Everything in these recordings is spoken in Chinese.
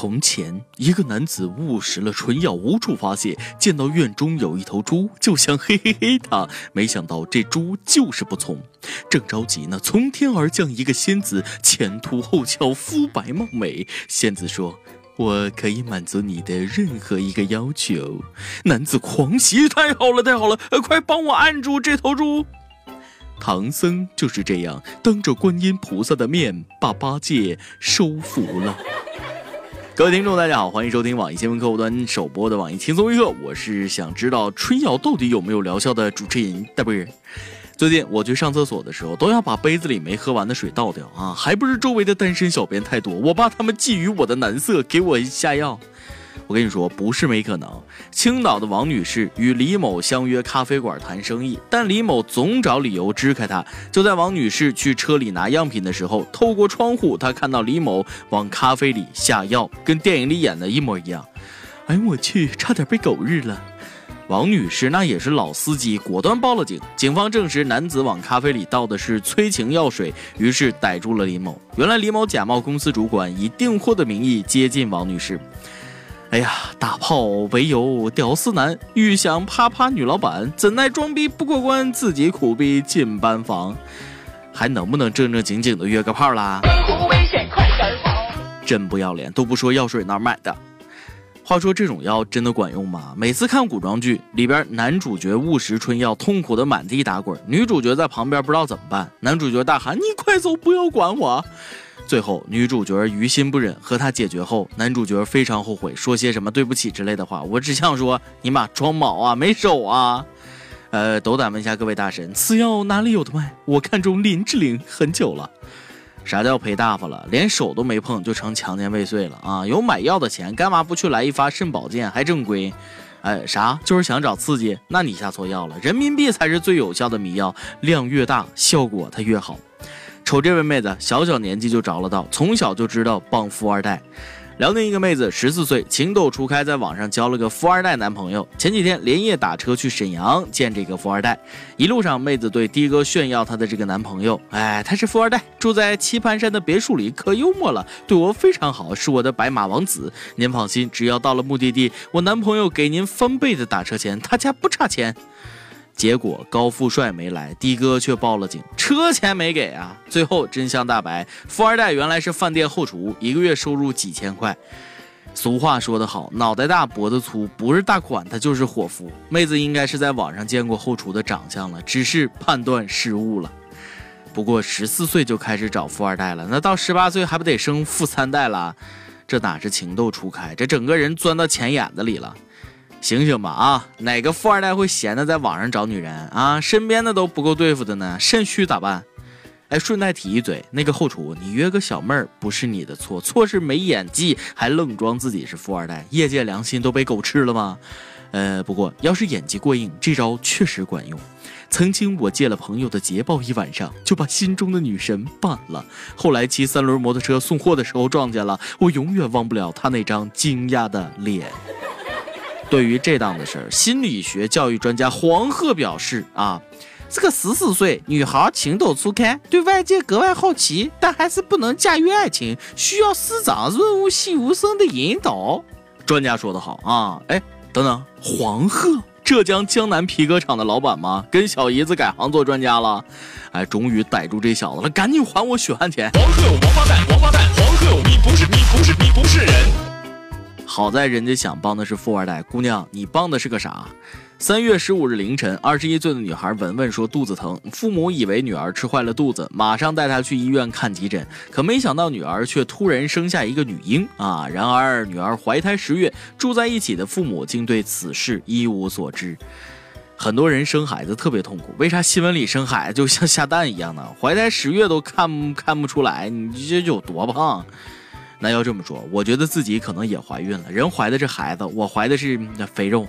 从前，一个男子误食了春药，无处发泄。见到院中有一头猪，就想 嘿嘿嘿他。没想到这猪就是不从。正着急呢，从天而降一个仙子，前凸后翘，肤白貌美。仙子说：“我可以满足你的任何一个要求。”男子狂喜：“太好了，太好了！快帮我按住这头猪！”唐僧就是这样，当着观音菩萨的面，把八戒收服了。各位听众，大家好，欢迎收听网易新闻客户端首播的网易轻松一刻，我是想知道春药到底有没有疗效的主持人大波儿。最近我去上厕所的时候，都要把杯子里没喝完的水倒掉啊，还不是周围的单身小编太多，我怕他们觊觎我的男色，给我下药。我跟你说，不是没可能。青岛的王女士与李某相约咖啡馆谈生意，但李某总找理由支开她。就在王女士去车里拿样品的时候，透过窗户，她看到李某往咖啡里下药，跟电影里演的一模一样。哎，我去，差点被狗日了！王女士那也是老司机，果断报了警。警方证实，男子往咖啡里倒的是催情药水，于是逮住了李某。原来李某假冒公司主管，以订货的名义接近王女士。哎呀，大炮唯有屌丝男，欲想啪啪女老板，怎奈装逼不过关，自己苦逼进班房，还能不能正正经经的约个炮啦？真不要脸，都不说药水哪买的。话说这种药真的管用吗？每次看古装剧里边，男主角误食春药，痛苦的满地打滚，女主角在旁边不知道怎么办，男主角大喊：“你快走，不要管我。”最后，女主角于心不忍，和他解决后，男主角非常后悔，说些什么对不起之类的话。我只想说，你妈装毛啊，没手啊！呃，斗胆问一下各位大神，此药哪里有的卖？我看中林志玲很久了。啥叫赔大发了？连手都没碰就成强奸未遂了啊？有买药的钱，干嘛不去来一发肾宝健还正规？哎，啥？就是想找刺激？那你下错药了，人民币才是最有效的迷药，量越大，效果它越好。瞅这位妹子，小小年纪就着了道，从小就知道傍富二代。辽宁一个妹子十四岁，情窦初开，在网上交了个富二代男朋友。前几天连夜打车去沈阳见这个富二代，一路上妹子对的哥炫耀她的这个男朋友，哎，他是富二代，住在棋盘山的别墅里，可幽默了，对我非常好，是我的白马王子。您放心，只要到了目的地，我男朋友给您翻倍的打车钱，他家不差钱。结果高富帅没来，的哥却报了警，车钱没给啊！最后真相大白，富二代原来是饭店后厨，一个月收入几千块。俗话说得好，脑袋大脖子粗，不是大款他就是伙夫。妹子应该是在网上见过后厨的长相了，只是判断失误了。不过十四岁就开始找富二代了，那到十八岁还不得生富三代了？这哪是情窦初开，这整个人钻到钱眼子里了。醒醒吧啊！哪个富二代会闲的在网上找女人啊？身边的都不够对付的呢，肾虚咋办？哎，顺带提一嘴，那个后厨，你约个小妹儿不是你的错，错是没演技，还愣装自己是富二代，业界良心都被狗吃了吗？呃，不过要是演技过硬，这招确实管用。曾经我借了朋友的捷豹一晚上，就把心中的女神办了。后来骑三轮摩托车送货的时候撞见了，我永远忘不了他那张惊讶的脸。对于这档子事儿，心理学教育专家黄鹤表示啊，这个十四岁女孩情窦初开，对外界格外好奇，但还是不能驾驭爱情，需要师长润物细无声的引导。专家说得好啊，哎，等等，黄鹤，浙江江南皮革厂的老板吗？跟小姨子改行做专家了？哎，终于逮住这小子了，赶紧还我血汗钱！黄鹤有王八蛋，王八蛋，黄鹤有你不是你不是你不是人。好在人家想帮的是富二代姑娘，你帮的是个啥？三月十五日凌晨，二十一岁的女孩文文说肚子疼，父母以为女儿吃坏了肚子，马上带她去医院看急诊，可没想到女儿却突然生下一个女婴啊！然而女儿怀胎十月，住在一起的父母竟对此事一无所知。很多人生孩子特别痛苦，为啥新闻里生孩子就像下蛋一样呢？怀胎十月都看看不出来，你这有多胖？那要这么说，我觉得自己可能也怀孕了。人怀的是孩子，我怀的是肥肉。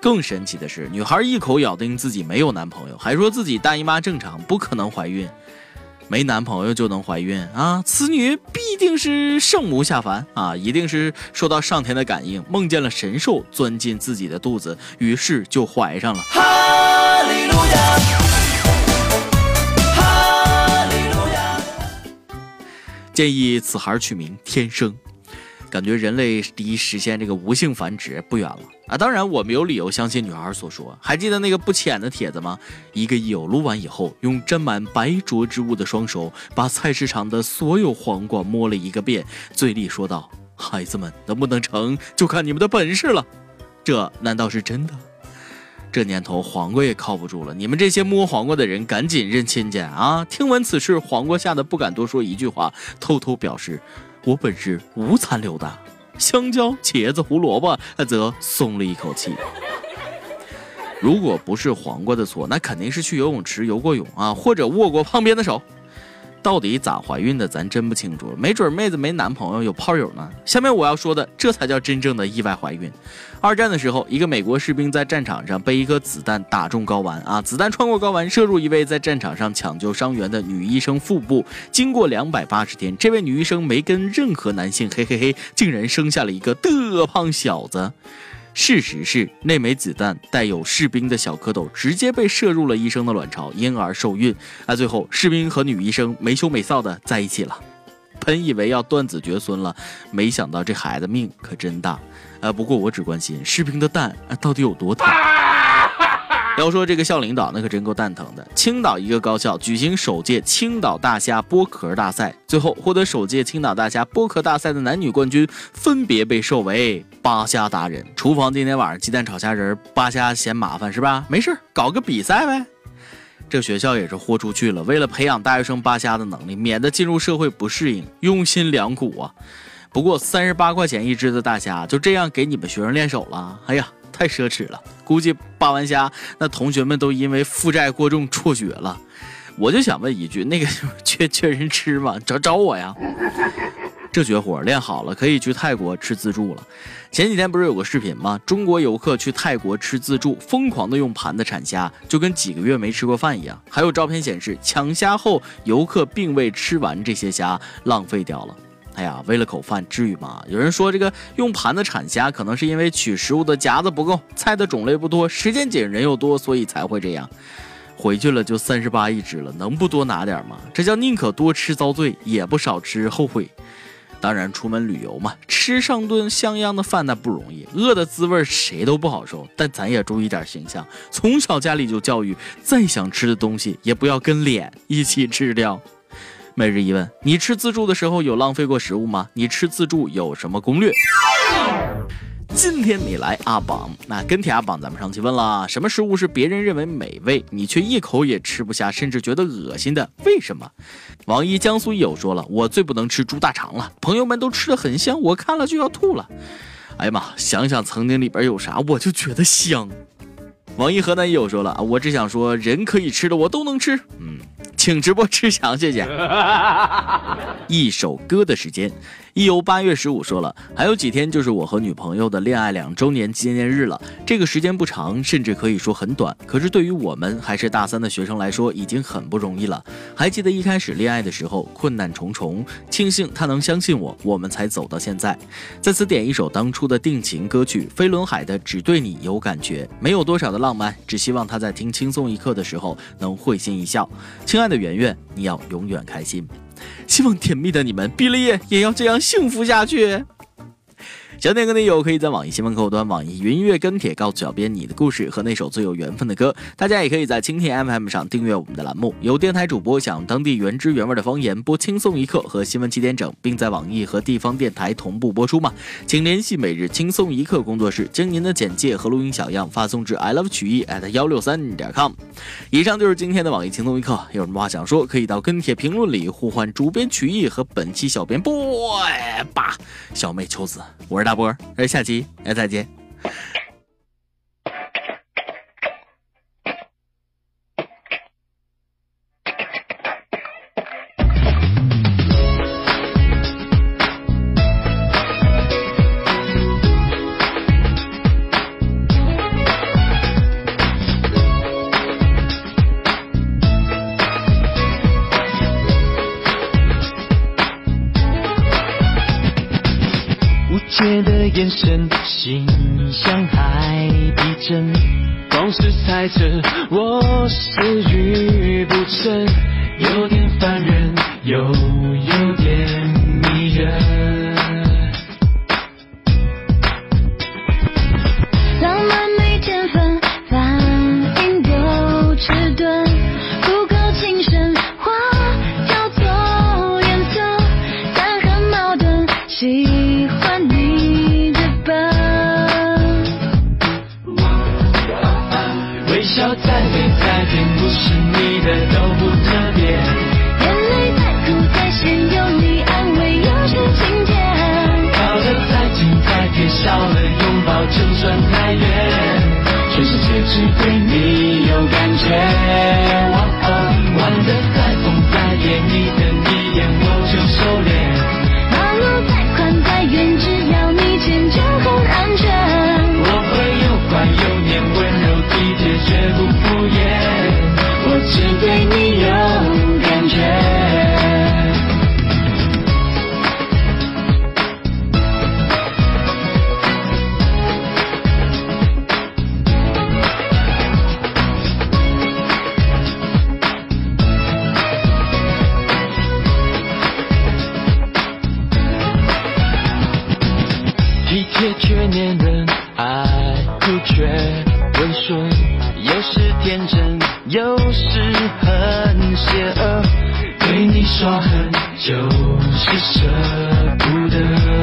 更神奇的是，女孩一口咬定自己没有男朋友，还说自己大姨妈正常，不可能怀孕。没男朋友就能怀孕啊？此女必定是圣母下凡啊！一定是受到上天的感应，梦见了神兽钻进自己的肚子，于是就怀上了。哈利路亚。建议此孩取名天生。感觉人类离实现这个无性繁殖不远了啊！当然，我们有理由相信女孩所说。还记得那个不浅的帖子吗？一个友撸完以后，用沾满白灼之物的双手把菜市场的所有黄瓜摸了一个遍，嘴里说道：“孩子们能不能成就看你们的本事了。”这难道是真的？这年头黄瓜也靠不住了，你们这些摸黄瓜的人赶紧认亲家啊！听闻此事，黄瓜吓得不敢多说一句话，偷偷表示：“我本是无残留的。”香蕉、茄子、胡萝卜则松了一口气。如果不是黄瓜的错，那肯定是去游泳池游过泳啊，或者握过旁边的手。到底咋怀孕的，咱真不清楚。没准妹子没男朋友，有炮友呢。下面我要说的，这才叫真正的意外怀孕。二战的时候，一个美国士兵在战场上被一颗子弹打中睾丸啊，子弹穿过睾丸，射入一位在战场上抢救伤员的女医生腹部。经过两百八十天，这位女医生没跟任何男性嘿嘿嘿，竟然生下了一个的胖小子。事实是，那枚子弹带有士兵的小蝌蚪直接被射入了医生的卵巢，因而受孕。啊，最后士兵和女医生没羞没臊的在一起了。本以为要断子绝孙了，没想到这孩子命可真大。啊，不过我只关心士兵的蛋到底有多大。要说这个校领导，那可真够蛋疼的。青岛一个高校举行首届青岛大虾剥壳大赛，最后获得首届青岛大虾剥壳大赛的男女冠军分别被授为扒虾达人。厨房今天晚上鸡蛋炒虾仁，扒虾嫌麻烦是吧？没事，搞个比赛呗。这学校也是豁出去了，为了培养大学生扒虾的能力，免得进入社会不适应，用心良苦啊。不过三十八块钱一只的大虾，就这样给你们学生练手了？哎呀！太奢侈了，估计扒完虾，那同学们都因为负债过重辍学了。我就想问一句，那个缺缺人吃吗？找找我呀！这绝活练好了，可以去泰国吃自助了。前几天不是有个视频吗？中国游客去泰国吃自助，疯狂的用盘子铲虾，就跟几个月没吃过饭一样。还有照片显示，抢虾后游客并未吃完这些虾，浪费掉了。哎呀，为了口饭，至于吗？有人说这个用盘子铲虾，可能是因为取食物的夹子不够，菜的种类不多，时间紧，人又多，所以才会这样。回去了就三十八一只了，能不多拿点吗？这叫宁可多吃遭罪，也不少吃后悔。当然，出门旅游嘛，吃上顿像样的饭那不容易，饿的滋味谁都不好受。但咱也注意点形象，从小家里就教育，再想吃的东西也不要跟脸一起吃掉。每日一问：你吃自助的时候有浪费过食物吗？你吃自助有什么攻略？今天你来阿榜，那跟帖阿榜，咱们上期问了，什么食物是别人认为美味，你却一口也吃不下，甚至觉得恶心的？为什么？网易江苏益友说了，我最不能吃猪大肠了，朋友们都吃的很香，我看了就要吐了。哎呀妈，想想曾经里边有啥，我就觉得香。网易河南益友说了，我只想说，人可以吃的我都能吃，嗯。请直播吃翔，谢谢。一首歌的时间。一游八月十五说了，还有几天就是我和女朋友的恋爱两周年纪念日了。这个时间不长，甚至可以说很短。可是对于我们还是大三的学生来说，已经很不容易了。还记得一开始恋爱的时候，困难重重，庆幸他能相信我，我们才走到现在。在此点一首当初的定情歌曲，飞轮海的《只对你有感觉》，没有多少的浪漫，只希望他在听轻松一刻的时候能会心一笑。亲爱的圆圆，你要永远开心。希望甜蜜的你们毕了业也要这样幸福下去。想点歌的友可以在网易新闻客户端、网易云音乐跟帖告诉小编你的故事和那首最有缘分的歌。大家也可以在蜻蜓 FM 上订阅我们的栏目，有电台主播想当地原汁原味的方言播轻松一刻和新闻七点整，并在网易和地方电台同步播出吗？请联系每日轻松一刻工作室，将您的简介和录音小样发送至 i love 曲艺 at 幺六三点 com。以上就是今天的网易轻松一刻，有什么话想说，可以到跟帖评论里呼唤主编曲艺和本期小编 boy 吧，小妹秋子，我是大。波，哎，下期再见。眼神，心像海底针，光是猜测我食欲不成，有点烦人，又有点迷人。改变不是你的都不特别。眼泪再苦再咸，有你安慰又是晴天。靠的再近再贴，少了拥抱就算太远。全世界只对你有感觉。哦哦，玩得体贴却黏人，爱酷却温顺，有时天真，有时很邪恶。对你耍狠，就是舍不得。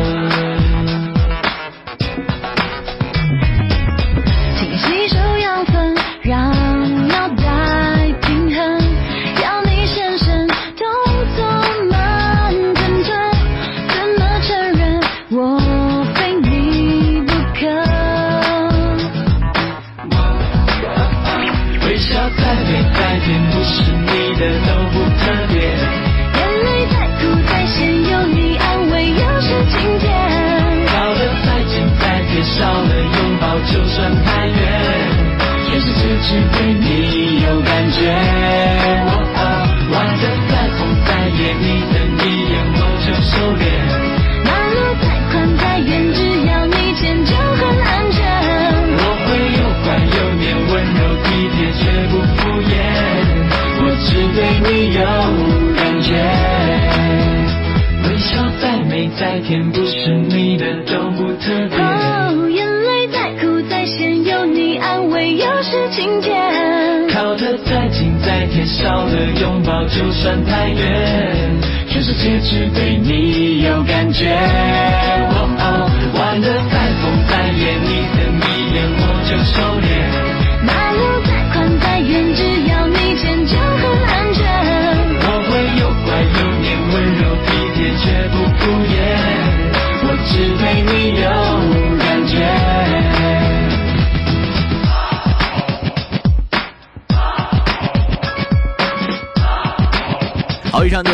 再贴，少了拥抱就算太远。全世界只对你有感觉。哦哦，玩得再疯再野，你的一眼我就收敛。马路再宽再远，只要你牵就很安全。我会又乖又黏，温柔体贴，绝不敷衍。我只对你有感觉。微笑再美再甜，不是你的都不特别。的拥抱就算太远。全世界只对你有感觉。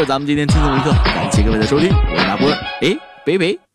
咱们今天轻松一刻，感谢各位的收听，我是大波儿，哎，北北。